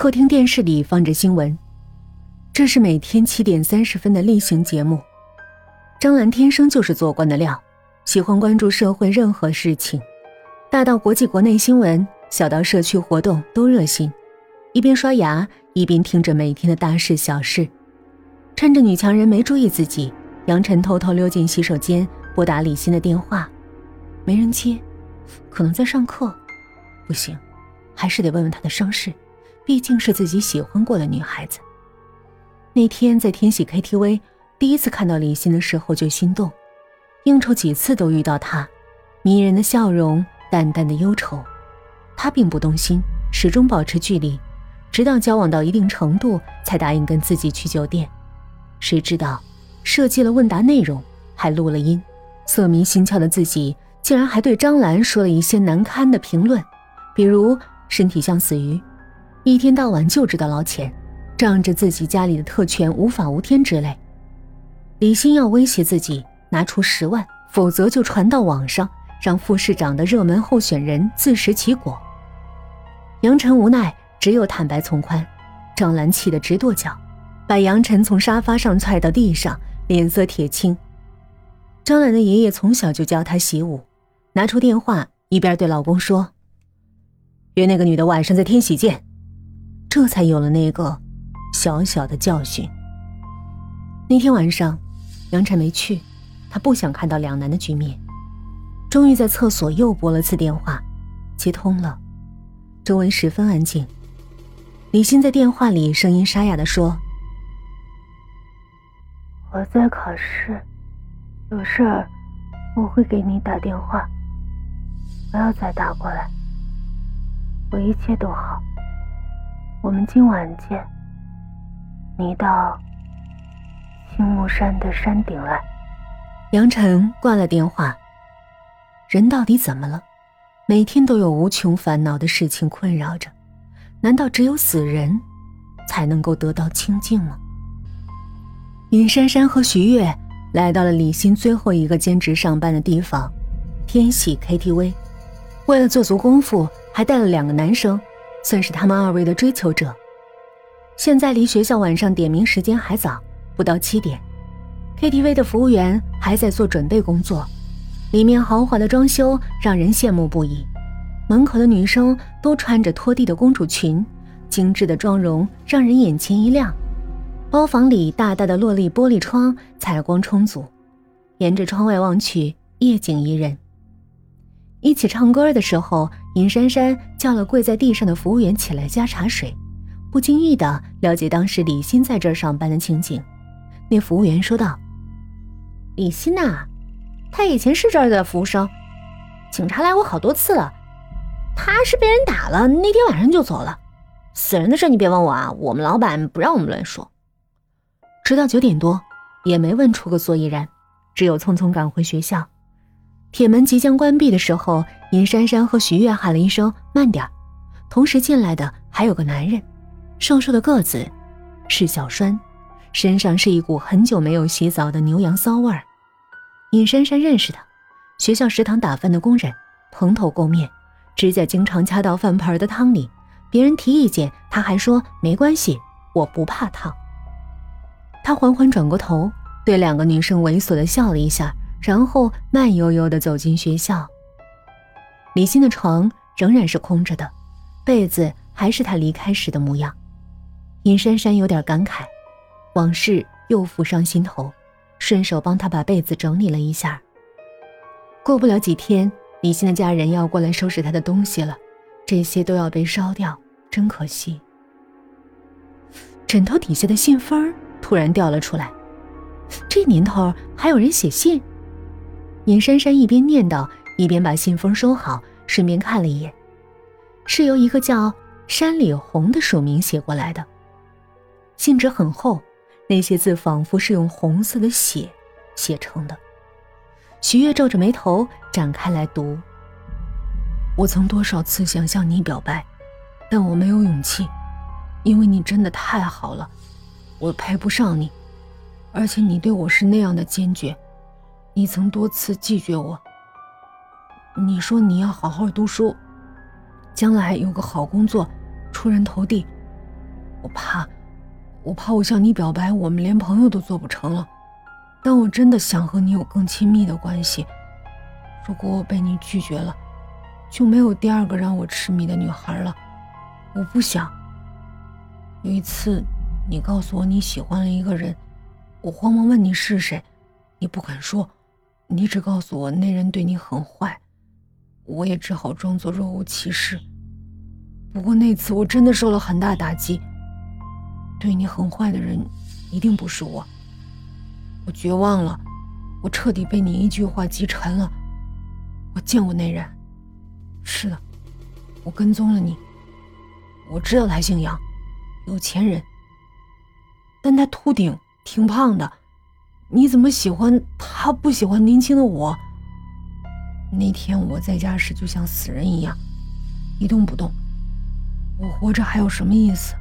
客厅电视里放着新闻，这是每天七点三十分的例行节目。张兰天生就是做官的料，喜欢关注社会任何事情，大到国际国内新闻，小到社区活动都热心。一边刷牙一边听着每天的大事小事，趁着女强人没注意自己，杨晨偷偷溜进洗手间拨打李欣的电话，没人接，可能在上课，不行，还是得问问她的伤势。毕竟是自己喜欢过的女孩子。那天在天喜 KTV，第一次看到李欣的时候就心动，应酬几次都遇到她，迷人的笑容，淡淡的忧愁，他并不动心，始终保持距离，直到交往到一定程度才答应跟自己去酒店。谁知道，设计了问答内容，还录了音，色迷心窍的自己竟然还对张兰说了一些难堪的评论，比如身体像死鱼。一天到晚就知道捞钱，仗着自己家里的特权无法无天之类。李欣要威胁自己拿出十万，否则就传到网上，让副市长的热门候选人自食其果。杨晨无奈，只有坦白从宽。张兰气得直跺脚，把杨晨从沙发上踹到地上，脸色铁青。张兰的爷爷从小就教她习武，拿出电话，一边对老公说：“约那个女的晚上在天喜见。”这才有了那个小小的教训。那天晚上，杨晨没去，他不想看到两难的局面。终于在厕所又拨了次电话，接通了，周围十分安静。李欣在电话里声音沙哑的说：“我在考试，有事儿我会给你打电话，不要再打过来。我一切都好。”我们今晚见。你到青木山的山顶来。杨晨挂了电话。人到底怎么了？每天都有无穷烦恼的事情困扰着，难道只有死人才能够得到清静吗？尹珊珊和徐月来到了李欣最后一个兼职上班的地方——天喜 KTV。为了做足功夫，还带了两个男生。算是他们二位的追求者。现在离学校晚上点名时间还早，不到七点。KTV 的服务员还在做准备工作，里面豪华的装修让人羡慕不已。门口的女生都穿着拖地的公主裙，精致的妆容让人眼前一亮。包房里大大的落地玻璃窗，采光充足，沿着窗外望去，夜景宜人。一起唱歌的时候，尹珊珊叫了跪在地上的服务员起来加茶水，不经意的了解当时李欣在这儿上班的情景。那服务员说道：“李欣呐，他以前是这儿的服务生，警察来过好多次了。他是被人打了，那天晚上就走了。死人的事你别问我啊，我们老板不让我们乱说。”直到九点多，也没问出个所以然，只有匆匆赶回学校。铁门即将关闭的时候，尹珊珊和徐月喊了一声“慢点同时进来的还有个男人，瘦瘦的个子，是小栓，身上是一股很久没有洗澡的牛羊骚味儿。尹珊珊认识他，学校食堂打饭的工人，蓬头垢面，指甲经常掐到饭盆的汤里。别人提意见，他还说没关系，我不怕烫。他缓缓转过头，对两个女生猥琐的笑了一下。然后慢悠悠地走进学校。李欣的床仍然是空着的，被子还是他离开时的模样。尹珊珊有点感慨，往事又浮上心头，顺手帮他把被子整理了一下。过不了几天，李欣的家人要过来收拾他的东西了，这些都要被烧掉，真可惜。枕头底下的信封突然掉了出来，这年头还有人写信？尹珊珊一边念叨，一边把信封收好，顺便看了一眼，是由一个叫山里红的署名写过来的。信纸很厚，那些字仿佛是用红色的血写成的。徐月皱着眉头展开来读：“我曾多少次想向你表白，但我没有勇气，因为你真的太好了，我配不上你，而且你对我是那样的坚决。”你曾多次拒绝我。你说你要好好读书，将来有个好工作，出人头地。我怕，我怕我向你表白，我们连朋友都做不成了。但我真的想和你有更亲密的关系。如果我被你拒绝了，就没有第二个让我痴迷的女孩了。我不想。有一次，你告诉我你喜欢了一个人，我慌忙问你是谁，你不肯说，你只告诉我那人对你很坏。我也只好装作若无其事。不过那次我真的受了很大打击。对你很坏的人，一定不是我。我绝望了，我彻底被你一句话击沉了。我见过那人，是的，我跟踪了你。我知道他姓杨，有钱人，但他秃顶，挺胖的。你怎么喜欢他，不喜欢年轻的我？那天我在家时就像死人一样，一动不动。我活着还有什么意思？